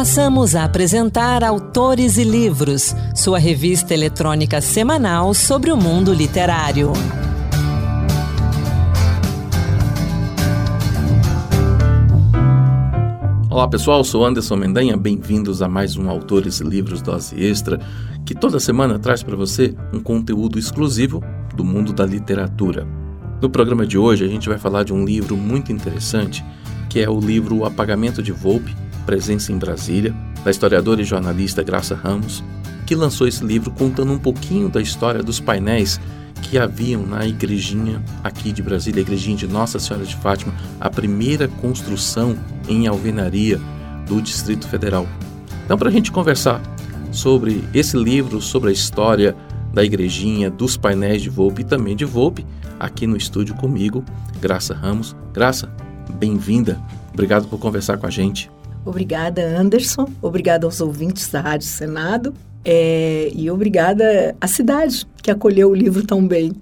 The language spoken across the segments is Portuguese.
Passamos a apresentar Autores e Livros, sua revista eletrônica semanal sobre o mundo literário. Olá pessoal, sou Anderson Mendanha, bem-vindos a mais um Autores e Livros Dose Extra, que toda semana traz para você um conteúdo exclusivo do mundo da literatura. No programa de hoje a gente vai falar de um livro muito interessante, que é o livro O Apagamento de Volpe, Presença em Brasília, da historiadora e jornalista Graça Ramos, que lançou esse livro contando um pouquinho da história dos painéis que haviam na igrejinha aqui de Brasília, a igrejinha de Nossa Senhora de Fátima, a primeira construção em alvenaria do Distrito Federal. Então, para a gente conversar sobre esse livro, sobre a história da igrejinha, dos painéis de Volpe e também de Volpe, aqui no estúdio comigo, Graça Ramos. Graça, bem-vinda. Obrigado por conversar com a gente. Obrigada, Anderson. Obrigada aos ouvintes da Rádio Senado. É, e obrigada à cidade que acolheu o livro tão bem.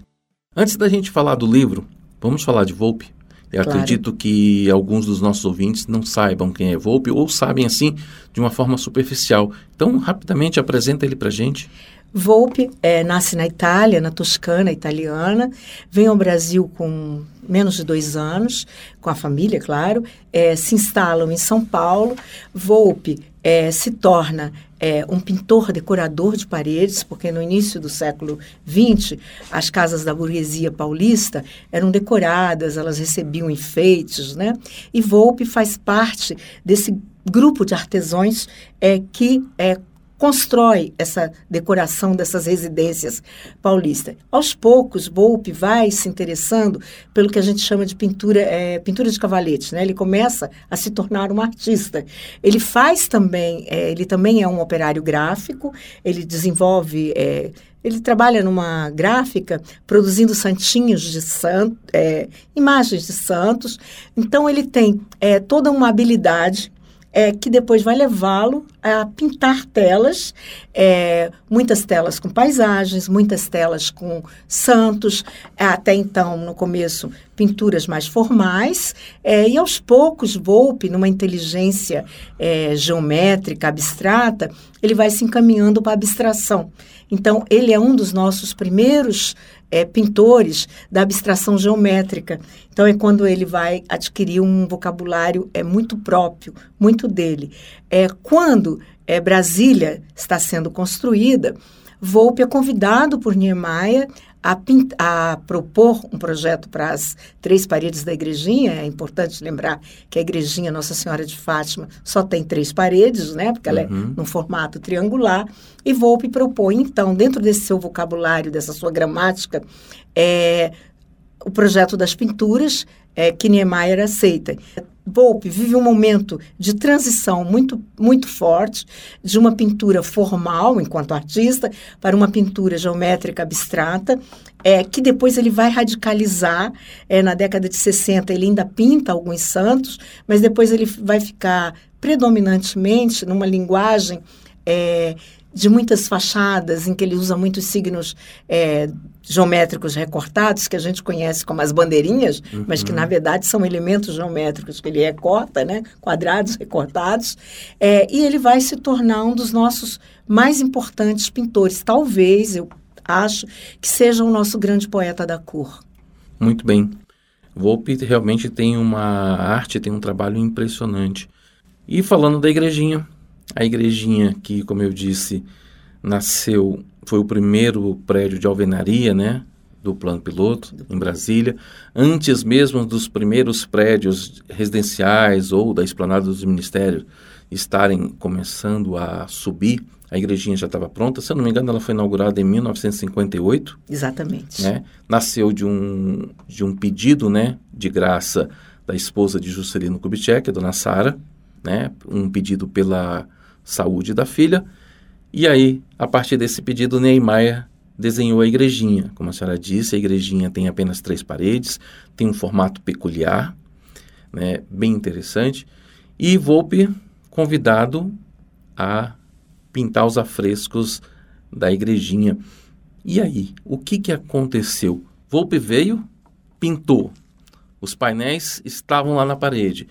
Antes da gente falar do livro, vamos falar de Volpe. Eu claro. acredito que alguns dos nossos ouvintes não saibam quem é Volpe ou sabem assim de uma forma superficial. Então, rapidamente apresenta ele para gente. Volpe é, nasce na Itália, na Toscana italiana, vem ao Brasil com menos de dois anos, com a família, claro, é, se instalam em São Paulo. Volpe é, se torna é, um pintor decorador de paredes, porque no início do século XX, as casas da burguesia paulista eram decoradas, elas recebiam enfeites, né? E Volpe faz parte desse grupo de artesãos é, que é, constrói essa decoração dessas residências paulistas. Aos poucos, Volpe vai se interessando pelo que a gente chama de pintura, é, pintura de cavalete. Né? Ele começa a se tornar um artista. Ele faz também, é, ele também é um operário gráfico, ele desenvolve é, ele trabalha numa gráfica produzindo santinhos de santo, é, imagens de santos. Então ele tem é, toda uma habilidade é, que depois vai levá-lo a pintar telas, é, muitas telas com paisagens, muitas telas com santos, até então, no começo, pinturas mais formais, é, e aos poucos, Volpe, numa inteligência é, geométrica, abstrata, ele vai se encaminhando para a abstração. Então, ele é um dos nossos primeiros é, pintores da abstração geométrica. Então, é quando ele vai adquirir um vocabulário é, muito próprio, muito dele. É, quando é, Brasília está sendo construída, Volpe é convidado por Niemeyer a, a, propor um projeto para as três paredes da igrejinha. É importante lembrar que a igrejinha Nossa Senhora de Fátima só tem três paredes, né? Porque ela é uhum. num formato triangular. E Volpe propõe, então, dentro desse seu vocabulário, dessa sua gramática, é, o projeto das pinturas é, que Niemeyer aceita. Volpe vive um momento de transição muito, muito forte de uma pintura formal, enquanto artista, para uma pintura geométrica abstrata, é, que depois ele vai radicalizar. É, na década de 60, ele ainda pinta alguns santos, mas depois ele vai ficar predominantemente numa linguagem. É, de muitas fachadas, em que ele usa muitos signos é, geométricos recortados, que a gente conhece como as bandeirinhas, uhum. mas que na verdade são elementos geométricos que ele recorta, né? quadrados recortados, é, e ele vai se tornar um dos nossos mais importantes pintores. Talvez, eu acho, que seja o nosso grande poeta da cor. Muito bem. Volpe realmente tem uma arte, tem um trabalho impressionante. E falando da igrejinha, a igrejinha que, como eu disse, nasceu, foi o primeiro prédio de alvenaria, né? Do plano piloto, em Brasília. Antes mesmo dos primeiros prédios residenciais ou da esplanada dos ministérios estarem começando a subir, a igrejinha já estava pronta. Se eu não me engano, ela foi inaugurada em 1958. Exatamente. Né? Nasceu de um, de um pedido né, de graça da esposa de Juscelino Kubitschek, a dona Sara, né? um pedido pela saúde da filha. E aí, a partir desse pedido, Neymar desenhou a igrejinha. Como a senhora disse, a igrejinha tem apenas três paredes, tem um formato peculiar, né, bem interessante. E Volpe convidado a pintar os afrescos da igrejinha. E aí, o que, que aconteceu? Volpe veio, pintou. Os painéis estavam lá na parede.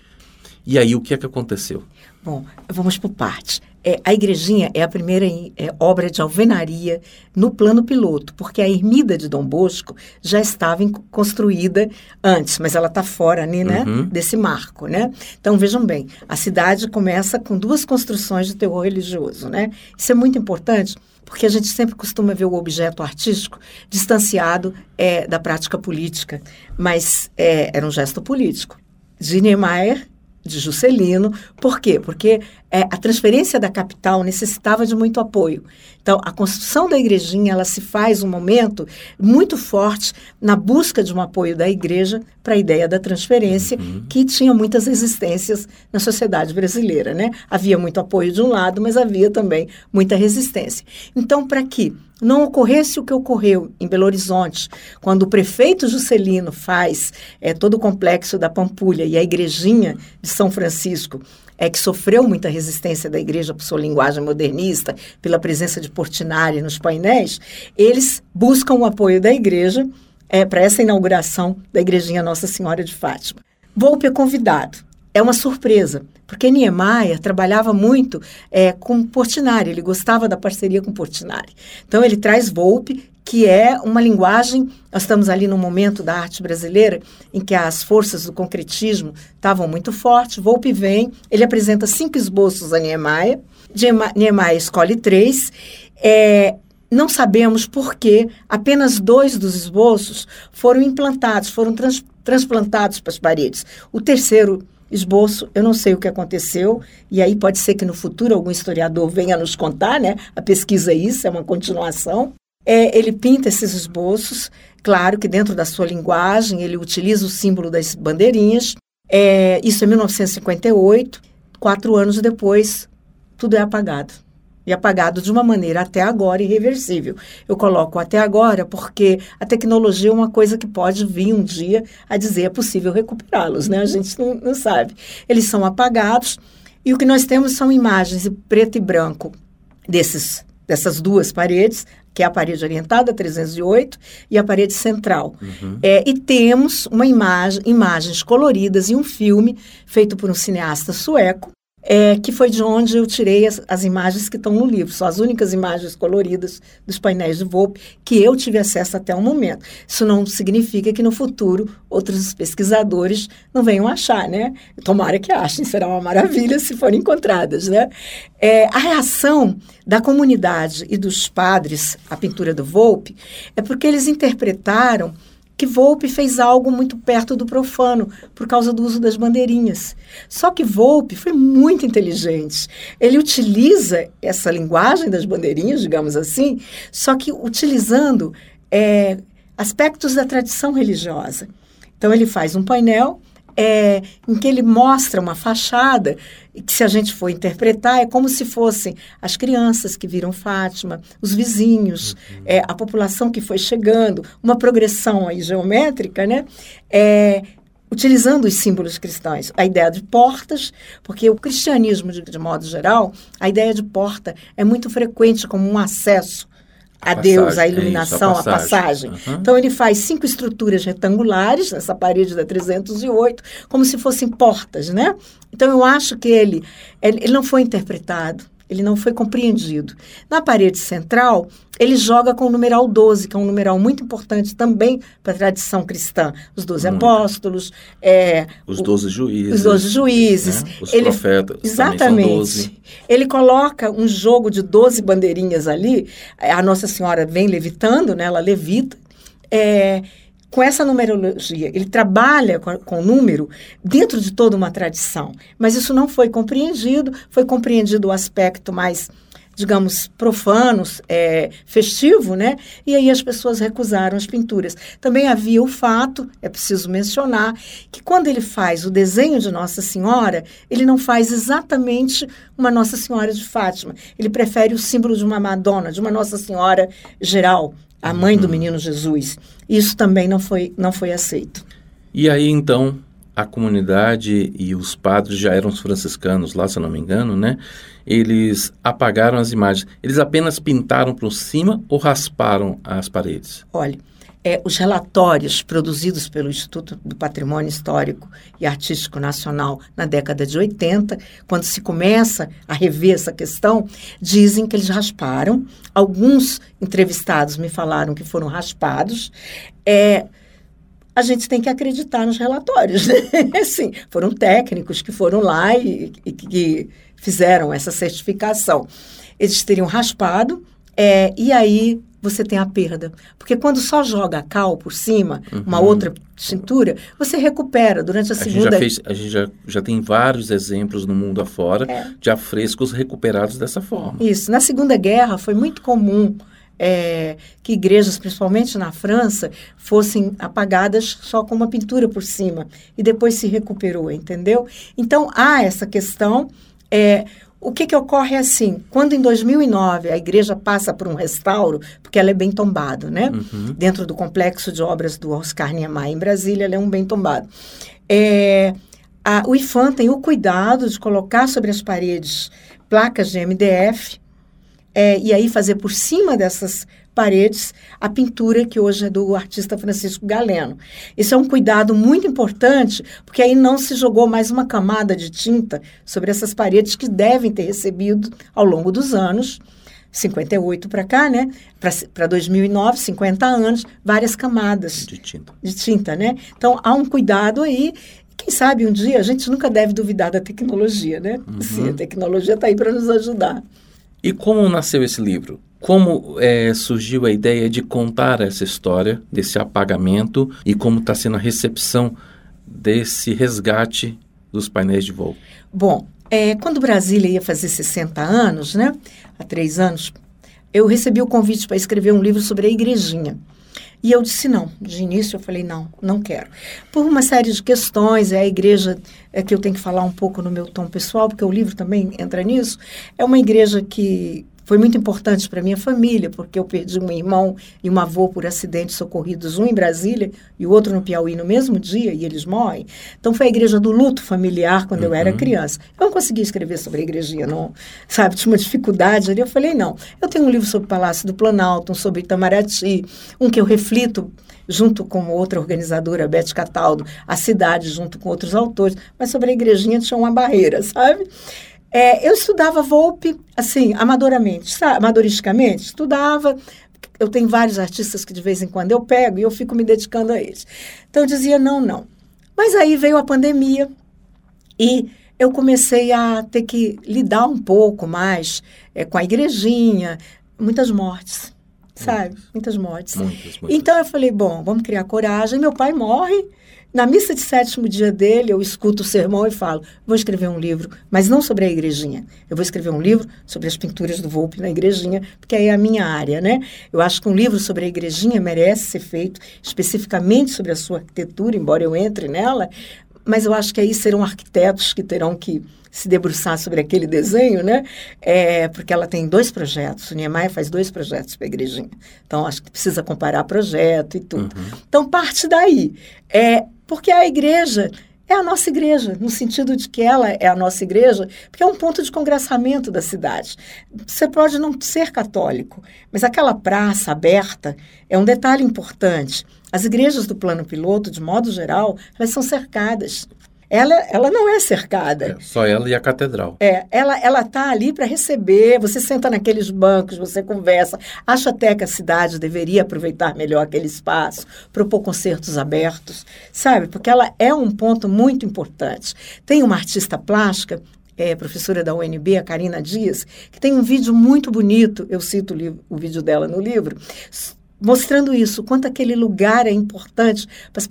E aí o que é que aconteceu? Bom, vamos por partes. É, a igrejinha é a primeira é, obra de alvenaria no plano piloto, porque a ermida de Dom Bosco já estava em, construída antes, mas ela está fora né, uhum. desse marco. Né? Então, vejam bem, a cidade começa com duas construções de terror religioso. Né? Isso é muito importante, porque a gente sempre costuma ver o objeto artístico distanciado é, da prática política, mas é, era um gesto político. De Niemeyer de Juscelino. Por quê? Porque é, a transferência da capital necessitava de muito apoio. Então, a construção da igrejinha ela se faz um momento muito forte na busca de um apoio da igreja para a ideia da transferência, uhum. que tinha muitas resistências na sociedade brasileira. Né? Havia muito apoio de um lado, mas havia também muita resistência. Então, para que não ocorresse o que ocorreu em Belo Horizonte, quando o prefeito Juscelino faz é, todo o complexo da Pampulha e a igrejinha de São Francisco é que sofreu muita resistência da igreja por sua linguagem modernista, pela presença de Portinari nos painéis, eles buscam o apoio da igreja é, para essa inauguração da igrejinha Nossa Senhora de Fátima. Volpe é convidado. É uma surpresa, porque Niemeyer trabalhava muito é, com Portinari, ele gostava da parceria com Portinari. Então, ele traz Volpe, que é uma linguagem. Nós estamos ali no momento da arte brasileira em que as forças do concretismo estavam muito fortes. Volpe vem, ele apresenta cinco esboços a Niemeyer. Niemeyer escolhe três. É, não sabemos por que apenas dois dos esboços foram implantados, foram trans, transplantados para as paredes. O terceiro esboço, eu não sei o que aconteceu, e aí pode ser que no futuro algum historiador venha nos contar, né? A pesquisa é isso, é uma continuação. É, ele pinta esses esboços, claro que dentro da sua linguagem, ele utiliza o símbolo das bandeirinhas. É, isso é 1958, quatro anos depois, tudo é apagado. E apagado de uma maneira até agora irreversível. Eu coloco até agora porque a tecnologia é uma coisa que pode vir um dia a dizer é possível recuperá-los, né? A gente não, não sabe. Eles são apagados e o que nós temos são imagens preto e branco desses dessas duas paredes, que é a parede orientada 308 e a parede central. Uhum. É, e temos uma imagem, imagens coloridas e um filme feito por um cineasta sueco, é, que foi de onde eu tirei as, as, imagens que estão no livro. São as únicas imagens coloridas dos painéis de Volpe que eu tive acesso até o momento. Isso não significa que no futuro outros pesquisadores não venham achar, né? Tomara que achem, será uma maravilha se forem encontradas, né? É, a reação da comunidade e dos padres à pintura do Volpe é porque eles interpretaram que Volpe fez algo muito perto do profano, por causa do uso das bandeirinhas. Só que Volpe foi muito inteligente. Ele utiliza essa linguagem das bandeirinhas, digamos assim, só que utilizando é, aspectos da tradição religiosa. Então, ele faz um painel é, em que ele mostra uma fachada que, se a gente for interpretar, é como se fossem as crianças que viram Fátima, os vizinhos, uhum. é, a população que foi chegando, uma progressão aí geométrica, né? É, utilizando os símbolos cristãos. A ideia de portas, porque o cristianismo, de, de modo geral, a ideia de porta é muito frequente como um acesso a, Deus, a iluminação, é isso, a passagem. A passagem. Uhum. Então, ele faz cinco estruturas retangulares nessa parede da 308, como se fossem portas, né? Então, eu acho que ele, ele não foi interpretado ele não foi compreendido. Na parede central, ele joga com o numeral 12, que é um numeral muito importante também para a tradição cristã. Os 12 hum. apóstolos, é, os 12 juízes. Os 12 juízes. Né? Os ele, profetas. Exatamente. Ele coloca um jogo de 12 bandeirinhas ali. A Nossa Senhora vem levitando, né? ela levita. É, com essa numerologia, ele trabalha com, com número dentro de toda uma tradição. Mas isso não foi compreendido, foi compreendido o aspecto mais digamos, profanos, é, festivo, né? E aí as pessoas recusaram as pinturas. Também havia o fato, é preciso mencionar, que quando ele faz o desenho de Nossa Senhora, ele não faz exatamente uma Nossa Senhora de Fátima. Ele prefere o símbolo de uma Madonna, de uma Nossa Senhora geral, a mãe do uhum. menino Jesus. Isso também não foi, não foi aceito. E aí, então, a comunidade e os padres já eram os franciscanos lá, se eu não me engano, né? Eles apagaram as imagens. Eles apenas pintaram por cima ou rasparam as paredes? Olha, é, os relatórios produzidos pelo Instituto do Patrimônio Histórico e Artístico Nacional na década de 80, quando se começa a rever essa questão, dizem que eles rasparam. Alguns entrevistados me falaram que foram raspados. É, a gente tem que acreditar nos relatórios. Né? Sim, foram técnicos que foram lá e, e que fizeram essa certificação. Eles teriam raspado, é, e aí você tem a perda. Porque quando só joga cal por cima, uhum. uma outra cintura, você recupera durante a, a segunda... Gente já fez, a gente já, já tem vários exemplos no mundo afora é. de afrescos recuperados dessa forma. Isso. Na Segunda Guerra foi muito comum é, que igrejas, principalmente na França, fossem apagadas só com uma pintura por cima. E depois se recuperou, entendeu? Então, há essa questão... É, o que, que ocorre é assim, quando em 2009 a igreja passa por um restauro, porque ela é bem tombada, né? Uhum. Dentro do complexo de obras do Oscar Niemeyer em Brasília, ela é um bem tombado. É, a, o IFAM tem o cuidado de colocar sobre as paredes placas de MDF, é, e aí fazer por cima dessas paredes a pintura que hoje é do artista Francisco Galeno. Isso é um cuidado muito importante, porque aí não se jogou mais uma camada de tinta sobre essas paredes que devem ter recebido ao longo dos anos. 58 para cá, né? Para 2009, 50 anos, várias camadas de tinta. de tinta, né? Então há um cuidado aí. Quem sabe um dia a gente nunca deve duvidar da tecnologia, né? Uhum. Sim, a tecnologia está aí para nos ajudar. E como nasceu esse livro? Como é, surgiu a ideia de contar essa história, desse apagamento, e como está sendo a recepção desse resgate dos painéis de voo? Bom, é, quando Brasília ia fazer 60 anos, né, há três anos, eu recebi o convite para escrever um livro sobre a igrejinha. E eu disse não. De início eu falei não, não quero. Por uma série de questões, é a igreja é que eu tenho que falar um pouco no meu tom pessoal, porque o livro também entra nisso. É uma igreja que foi muito importante para minha família, porque eu perdi um irmão e um avô por acidentes socorridos, um em Brasília e o outro no Piauí no mesmo dia, e eles morrem. Então foi a igreja do luto familiar quando uhum. eu era uhum. criança. Eu não conseguia escrever sobre a igrejinha, não, sabe? Tinha uma dificuldade ali. Eu falei, não, eu tenho um livro sobre o Palácio do Planalto, um sobre Itamaraty, um que eu reflito junto com outra organizadora, Beth Cataldo, a cidade, junto com outros autores, mas sobre a igrejinha tinha uma barreira, sabe? É, eu estudava Volpe, assim, amadoramente, sabe? amadoristicamente, estudava. Eu tenho vários artistas que de vez em quando eu pego e eu fico me dedicando a eles. Então eu dizia não, não. Mas aí veio a pandemia e eu comecei a ter que lidar um pouco mais é, com a igrejinha, muitas mortes, sabe? Muitas mortes. Muitas, muitas. Então eu falei, bom, vamos criar coragem. Meu pai morre na missa de sétimo dia dele, eu escuto o sermão e falo: vou escrever um livro, mas não sobre a igrejinha. Eu vou escrever um livro sobre as pinturas do Volpe na igrejinha, porque aí é a minha área, né? Eu acho que um livro sobre a igrejinha merece ser feito especificamente sobre a sua arquitetura, embora eu entre nela, mas eu acho que aí serão arquitetos que terão que se debruçar sobre aquele desenho, né? É, porque ela tem dois projetos. O Niemeyer faz dois projetos para a igrejinha. Então, acho que precisa comparar projeto e tudo. Uhum. Então, parte daí. É, porque a igreja é a nossa igreja, no sentido de que ela é a nossa igreja, porque é um ponto de congressamento da cidade. Você pode não ser católico, mas aquela praça aberta é um detalhe importante. As igrejas do plano piloto, de modo geral, elas são cercadas ela, ela não é cercada. É, só ela e a catedral. É, ela ela está ali para receber. Você senta naqueles bancos, você conversa. Acho até que a cidade deveria aproveitar melhor aquele espaço, propor concertos abertos, sabe? Porque ela é um ponto muito importante. Tem uma artista plástica é, professora da UNB, a Karina Dias, que tem um vídeo muito bonito, eu cito o, o vídeo dela no livro, mostrando isso, quanto aquele lugar é importante para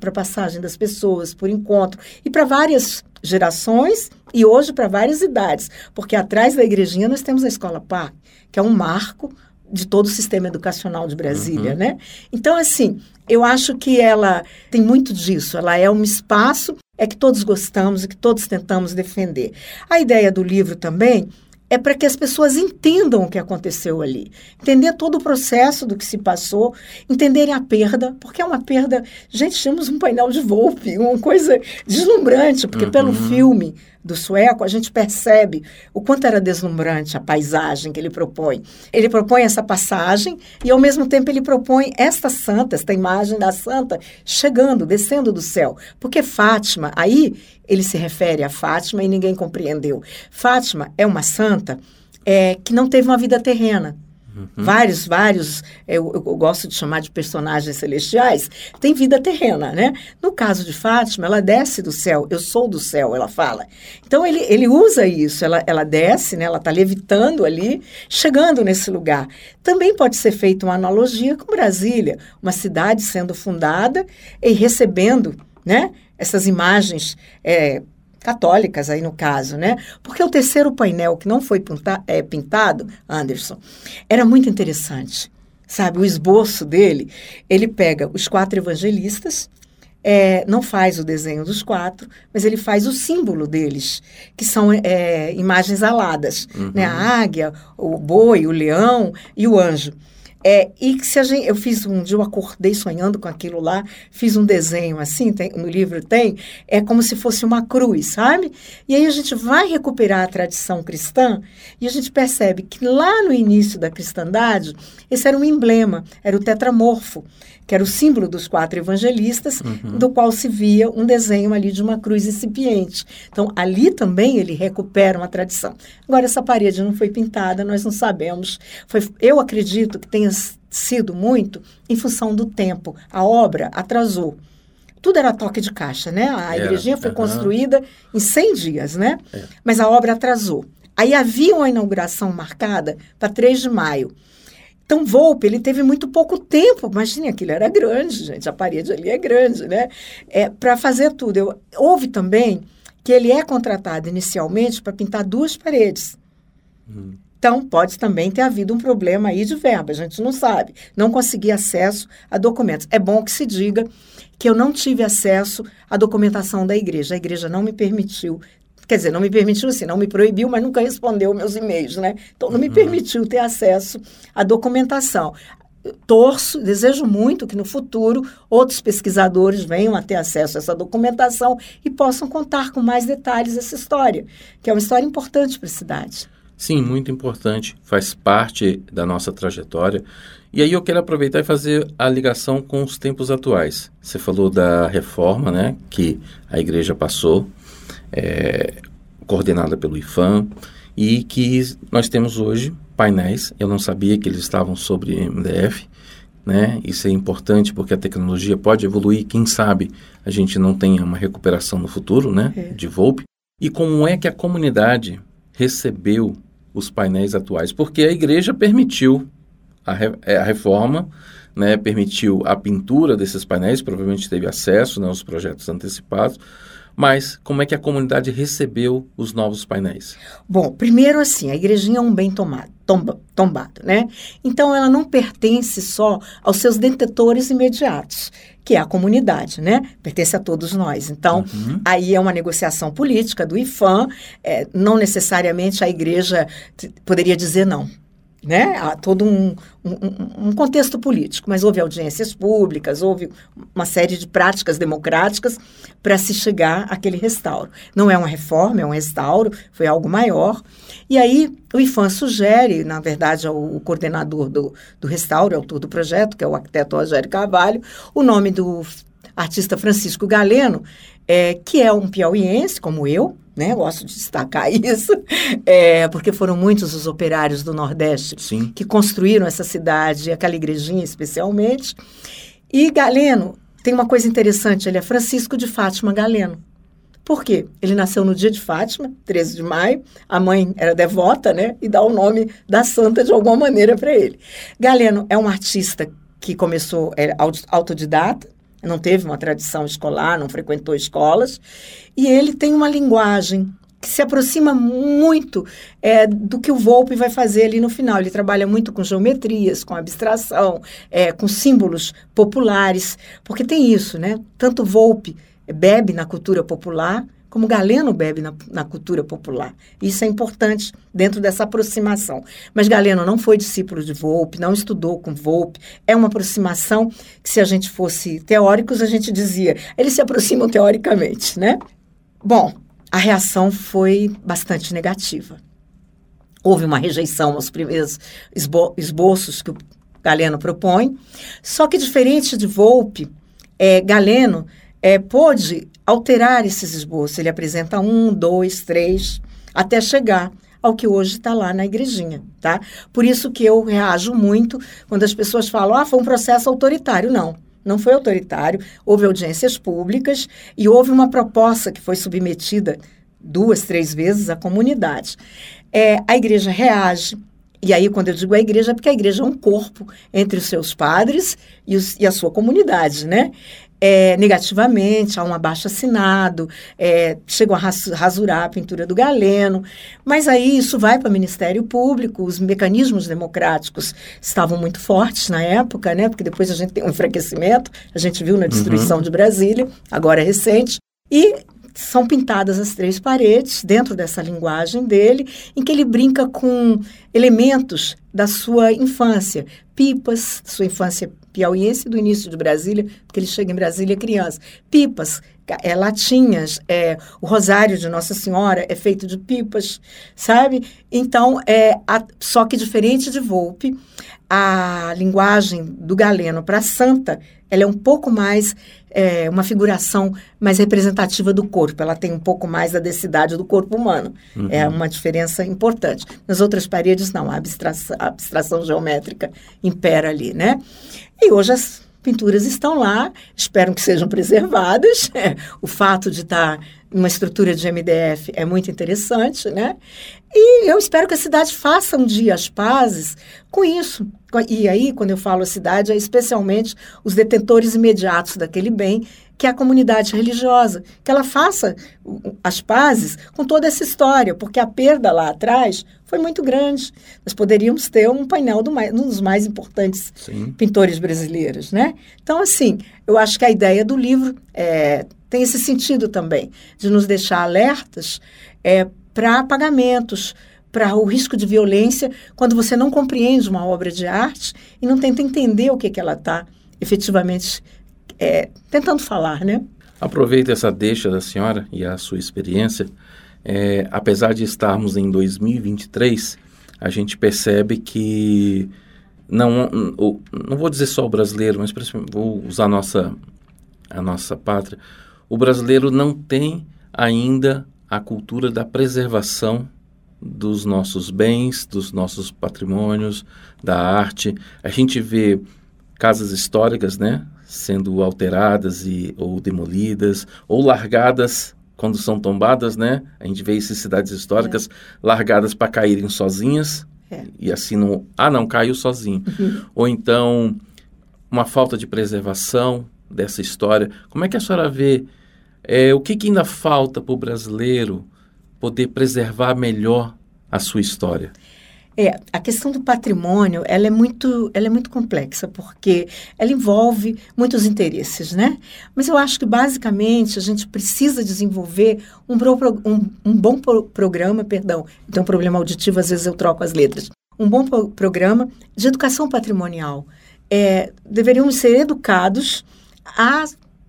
para a passagem das pessoas, por encontro e para várias gerações e hoje para várias idades, porque atrás da igrejinha nós temos a escola Par, que é um marco de todo o sistema educacional de Brasília, uhum. né? Então assim, eu acho que ela tem muito disso, ela é um espaço é que todos gostamos e que todos tentamos defender. A ideia do livro também é para que as pessoas entendam o que aconteceu ali, entender todo o processo do que se passou, entenderem a perda, porque é uma perda. Gente, temos um painel de Volpe, uma coisa deslumbrante, porque uhum. pelo filme do sueco, a gente percebe o quanto era deslumbrante a paisagem que ele propõe. Ele propõe essa passagem e, ao mesmo tempo, ele propõe esta santa, esta imagem da santa, chegando, descendo do céu. Porque Fátima, aí ele se refere a Fátima e ninguém compreendeu. Fátima é uma santa é, que não teve uma vida terrena. Uhum. Vários, vários, eu, eu, gosto de chamar de personagens celestiais, tem vida terrena, né? No caso de Fátima, ela desce do céu, eu sou do céu, ela fala. Então, ele, ele usa isso, ela, ela desce, né? ela está levitando ali, chegando nesse lugar. Também pode ser feita uma analogia com Brasília, uma cidade sendo fundada e recebendo, né? Essas imagens é, católicas aí no caso, né? Porque o terceiro painel que não foi pinta, é, pintado, Anderson, era muito interessante, sabe? O esboço dele, ele pega os quatro evangelistas, é, não faz o desenho dos quatro, mas ele faz o símbolo deles, que são é, imagens aladas, uhum. né? A águia, o boi, o leão e o anjo. É, e se a gente, eu fiz um dia, eu acordei sonhando com aquilo lá, fiz um desenho assim, tem, no livro tem, é como se fosse uma cruz, sabe? E aí a gente vai recuperar a tradição cristã e a gente percebe que lá no início da cristandade, esse era um emblema, era o tetramorfo que era o símbolo dos quatro evangelistas, uhum. do qual se via um desenho ali de uma cruz incipiente. Então, ali também ele recupera uma tradição. Agora, essa parede não foi pintada, nós não sabemos. Foi, eu acredito que tenha sido muito em função do tempo. A obra atrasou. Tudo era toque de caixa, né? A era. igrejinha foi uhum. construída em 100 dias, né? É. Mas a obra atrasou. Aí havia uma inauguração marcada para 3 de maio. Então, Volpe, ele teve muito pouco tempo, imagine, aquilo era grande, gente, a parede ali é grande, né? É, para fazer tudo. Eu, houve também que ele é contratado inicialmente para pintar duas paredes. Hum. Então, pode também ter havido um problema aí de verba, a gente não sabe. Não consegui acesso a documentos. É bom que se diga que eu não tive acesso à documentação da igreja. A igreja não me permitiu Quer dizer, não me permitiu assim, não me proibiu, mas nunca respondeu meus e-mails, né? Então, não me uhum. permitiu ter acesso à documentação. torço, desejo muito que no futuro outros pesquisadores venham a ter acesso a essa documentação e possam contar com mais detalhes essa história, que é uma história importante para a cidade. Sim, muito importante, faz parte da nossa trajetória. E aí eu quero aproveitar e fazer a ligação com os tempos atuais. Você falou da reforma, né, que a igreja passou é, coordenada pelo IFAM, e que nós temos hoje painéis. Eu não sabia que eles estavam sobre MDF, né? Isso é importante porque a tecnologia pode evoluir. Quem sabe a gente não tenha uma recuperação no futuro, né? É. De Volpe. E como é que a comunidade recebeu os painéis atuais? Porque a igreja permitiu a, re é, a reforma, né? Permitiu a pintura desses painéis. Provavelmente teve acesso, né? Aos projetos antecipados mas como é que a comunidade recebeu os novos painéis? Bom, primeiro assim, a igrejinha é um bem tomado, tomba, tombado, né? Então ela não pertence só aos seus detentores imediatos, que é a comunidade, né? Pertence a todos nós. Então, uhum. aí é uma negociação política do IFAM, é, não necessariamente a igreja poderia dizer não né? Há todo um, um, um, contexto político, mas houve audiências públicas, houve uma série de práticas democráticas para se chegar àquele restauro. Não é uma reforma, é um restauro, foi algo maior. E aí o IFAM sugere, na verdade, ao o coordenador do, do restauro, autor do projeto, que é o arquiteto Rogério Carvalho, o nome do artista Francisco Galeno, é, que é um piauiense, como eu, né? Gosto de destacar isso, é, porque foram muitos os operários do Nordeste Sim. que construíram essa cidade, aquela igrejinha especialmente. E Galeno tem uma coisa interessante, ele é Francisco de Fátima Galeno. Por quê? Ele nasceu no dia de Fátima, 13 de maio, a mãe era devota, né? E dá o nome da santa de alguma maneira para ele. Galeno é um artista que começou, é autodidata, não teve uma tradição escolar, não frequentou escolas, e ele tem uma linguagem que se aproxima muito é, do que o Volpe vai fazer ali no final. Ele trabalha muito com geometrias, com abstração, é, com símbolos populares, porque tem isso, né? Tanto Volpe bebe na cultura popular, como Galeno bebe na, na, cultura popular. Isso é importante dentro dessa aproximação. Mas Galeno não foi discípulo de Volpe, não estudou com Volpe. É uma aproximação que, se a gente fosse teóricos, a gente dizia, eles se aproximam teoricamente, né? Bom, a reação foi bastante negativa. Houve uma rejeição aos primeiros esbo esboços que o Galeno propõe, só que diferente de Volpe, é, Galeno é, pôde alterar esses esboços. Ele apresenta um, dois, três, até chegar ao que hoje está lá na igrejinha, tá? Por isso que eu reajo muito quando as pessoas falam, ah, foi um processo autoritário. Não, não foi autoritário. Houve audiências públicas e houve uma proposta que foi submetida duas, três vezes à comunidade. É, a igreja reage, e aí, quando eu digo a igreja, é porque a igreja é um corpo entre os seus padres e, os, e a sua comunidade, né? É, negativamente, há um abaixo assinado, é, chegam a rasurar a pintura do Galeno, mas aí isso vai para o Ministério Público, os mecanismos democráticos estavam muito fortes na época, né? Porque depois a gente tem um enfraquecimento, a gente viu na destruição uhum. de Brasília, agora é recente, e são pintadas as três paredes dentro dessa linguagem dele, em que ele brinca com elementos da sua infância, pipas, sua infância piauiense do início de Brasília, porque ele chega em Brasília criança, pipas, é, latinhas, é, o rosário de Nossa Senhora é feito de pipas, sabe? Então, é, a, só que diferente de Volpe, a linguagem do Galeno para Santa, ela é um pouco mais, é, uma figuração mais representativa do corpo, ela tem um pouco mais da densidade do corpo humano. Uhum. É uma diferença importante. Nas outras paredes, não, a abstração, a abstração geométrica impera ali, né? E hoje as pinturas estão lá, espero que sejam preservadas. É, o fato de estar numa estrutura de MDF é muito interessante, né? E eu espero que a cidade faça um dia as pazes com isso. E aí, quando eu falo a cidade, é especialmente os detentores imediatos daquele bem, que é a comunidade religiosa, que ela faça as pazes com toda essa história, porque a perda lá atrás foi muito grande. Nós poderíamos ter um painel do mais, um dos mais importantes Sim. pintores brasileiros, né? Então, assim, eu acho que a ideia do livro é, tem esse sentido também, de nos deixar alertas é, para pagamentos, para o risco de violência, quando você não compreende uma obra de arte e não tenta entender o que, que ela está efetivamente é, tentando falar, né? Aproveita essa deixa da senhora e a sua experiência é, apesar de estarmos em 2023, a gente percebe que não, não vou dizer só o brasileiro, mas vou usar a nossa, a nossa pátria. O brasileiro não tem ainda a cultura da preservação dos nossos bens, dos nossos patrimônios, da arte. A gente vê casas históricas, né, sendo alteradas e ou demolidas ou largadas quando são tombadas, né? A gente vê essas cidades históricas é. largadas para caírem sozinhas é. e assim não, ah, não caiu sozinho. Uhum. Ou então uma falta de preservação dessa história. Como é que a senhora vê é, o que, que ainda falta para o brasileiro poder preservar melhor a sua história? É, a questão do patrimônio, ela é muito, ela é muito complexa, porque ela envolve muitos interesses, né? Mas eu acho que, basicamente, a gente precisa desenvolver um, um, um bom pro, programa, perdão, então um problema auditivo, às vezes eu troco as letras, um bom pro, programa de educação patrimonial. É, deveríamos ser educados a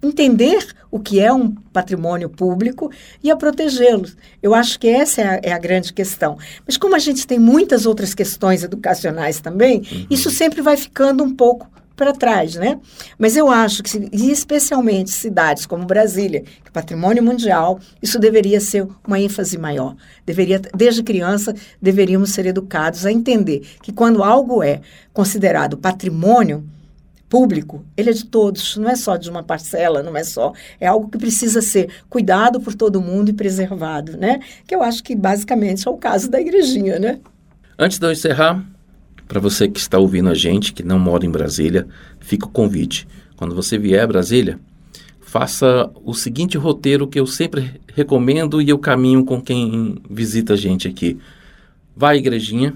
entender o que é um patrimônio público e a protegê-los. Eu acho que essa é a, é a, grande questão. Mas como a gente tem muitas outras questões educacionais também, uhum. isso sempre vai ficando um pouco para trás, né? Mas eu acho que, especialmente cidades como Brasília, que é patrimônio mundial, isso deveria ser uma ênfase maior. Deveria, desde criança, deveríamos ser educados a entender que quando algo é considerado patrimônio, público, ele é de todos, não é só de uma parcela, não é só, é algo que precisa ser cuidado por todo mundo e preservado, né? Que eu acho que basicamente é o caso da igrejinha, né? Antes de eu encerrar, para você que está ouvindo a gente, que não mora em Brasília, fica o convite. Quando você vier a Brasília, faça o seguinte roteiro que eu sempre recomendo e eu caminho com quem visita a gente aqui. Vá à igrejinha,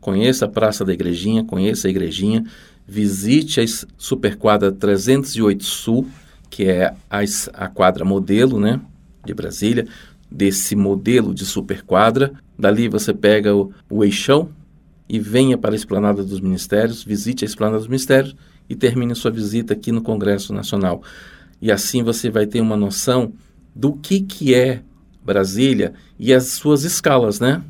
conheça a Praça da Igrejinha, conheça a igrejinha, visite a Superquadra 308 Sul, que é a, a quadra modelo, né? de Brasília, desse modelo de superquadra. Dali você pega o, o eixão e venha para a Esplanada dos Ministérios, visite a Esplanada dos Ministérios e termine sua visita aqui no Congresso Nacional. E assim você vai ter uma noção do que, que é Brasília e as suas escalas, né?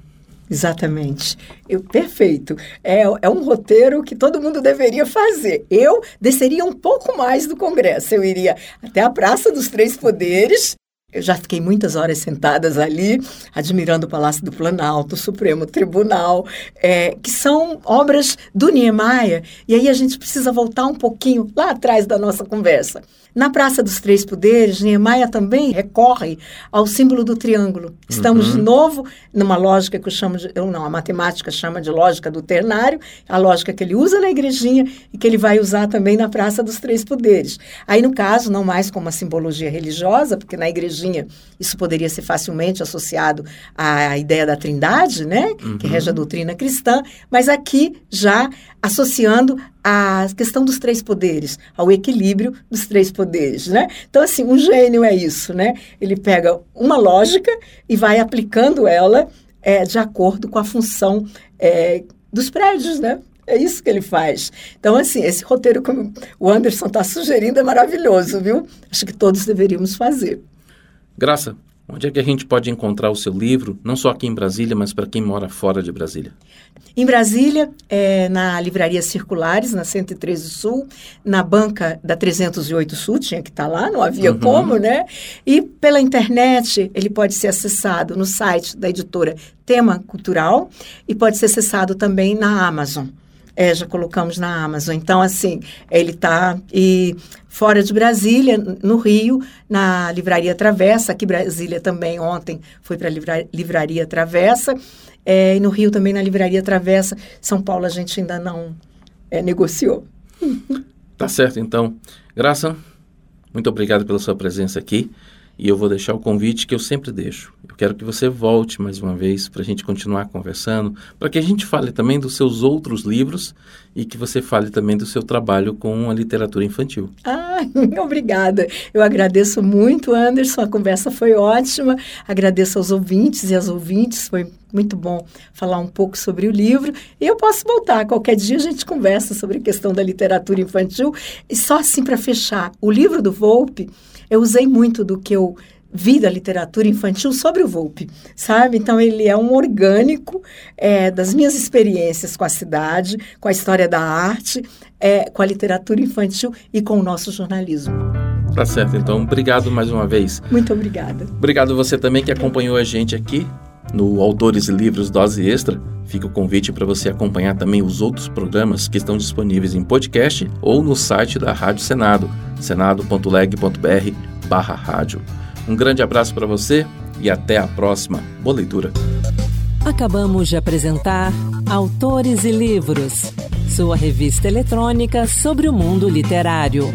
Exatamente. Eu, perfeito. É, é um roteiro que todo mundo deveria fazer. Eu desceria um pouco mais do Congresso. Eu iria até a Praça dos Três Poderes eu já fiquei muitas horas sentadas ali, admirando o Palácio do Planalto, o Supremo Tribunal, é, que são obras do Niemeyer. E aí a gente precisa voltar um pouquinho lá atrás da nossa conversa. Na Praça dos Três Poderes, Niemeyer também recorre ao símbolo do triângulo. Estamos uhum. de novo numa lógica que eu chamo de, eu não, a matemática chama de lógica do ternário, a lógica que ele usa na igrejinha e que ele vai usar também na Praça dos Três Poderes. Aí, no caso, não mais como uma simbologia religiosa, porque na igreja isso poderia ser facilmente associado à ideia da trindade, né? Uhum. Que rege a doutrina cristã, mas aqui já associando a questão dos três poderes, ao equilíbrio dos três poderes, né? Então, assim, um gênio é isso, né? Ele pega uma lógica e vai aplicando ela é, de acordo com a função é, dos prédios, né? É isso que ele faz. Então, assim, esse roteiro que o Anderson está sugerindo é maravilhoso, viu? Acho que todos deveríamos fazer. Graça, onde é que a gente pode encontrar o seu livro, não só aqui em Brasília, mas para quem mora fora de Brasília? Em Brasília, é, na Livraria Circulares, na 103 do Sul, na banca da 308 Sul, tinha que estar tá lá, não havia uhum. como, né? E pela internet, ele pode ser acessado no site da editora Tema Cultural e pode ser acessado também na Amazon. É, já colocamos na Amazon. Então, assim, ele está e fora de Brasília, no Rio, na Livraria Travessa, aqui Brasília também ontem foi para a livra, Livraria Travessa, é, e no Rio também na Livraria Travessa. São Paulo a gente ainda não é, negociou. Tá certo, então. Graça, muito obrigado pela sua presença aqui. E eu vou deixar o convite que eu sempre deixo. Eu quero que você volte mais uma vez para a gente continuar conversando, para que a gente fale também dos seus outros livros e que você fale também do seu trabalho com a literatura infantil. Ah, obrigada. Eu agradeço muito, Anderson. A conversa foi ótima. Agradeço aos ouvintes e às ouvintes. Foi muito bom falar um pouco sobre o livro. E eu posso voltar. Qualquer dia a gente conversa sobre a questão da literatura infantil. E só assim para fechar, o livro do Volpe eu usei muito do que eu vi da literatura infantil sobre o Volpe, sabe? Então ele é um orgânico é, das minhas experiências com a cidade, com a história da arte, é, com a literatura infantil e com o nosso jornalismo. Tá certo, então obrigado mais uma vez. Muito obrigada. Obrigado você também que acompanhou a gente aqui no Autores e Livros Dose Extra. Fica o convite para você acompanhar também os outros programas que estão disponíveis em podcast ou no site da Rádio Senado, senado.leg.br barra rádio. Um grande abraço para você e até a próxima. Boa leitura. Acabamos de apresentar Autores e Livros, sua revista eletrônica sobre o mundo literário.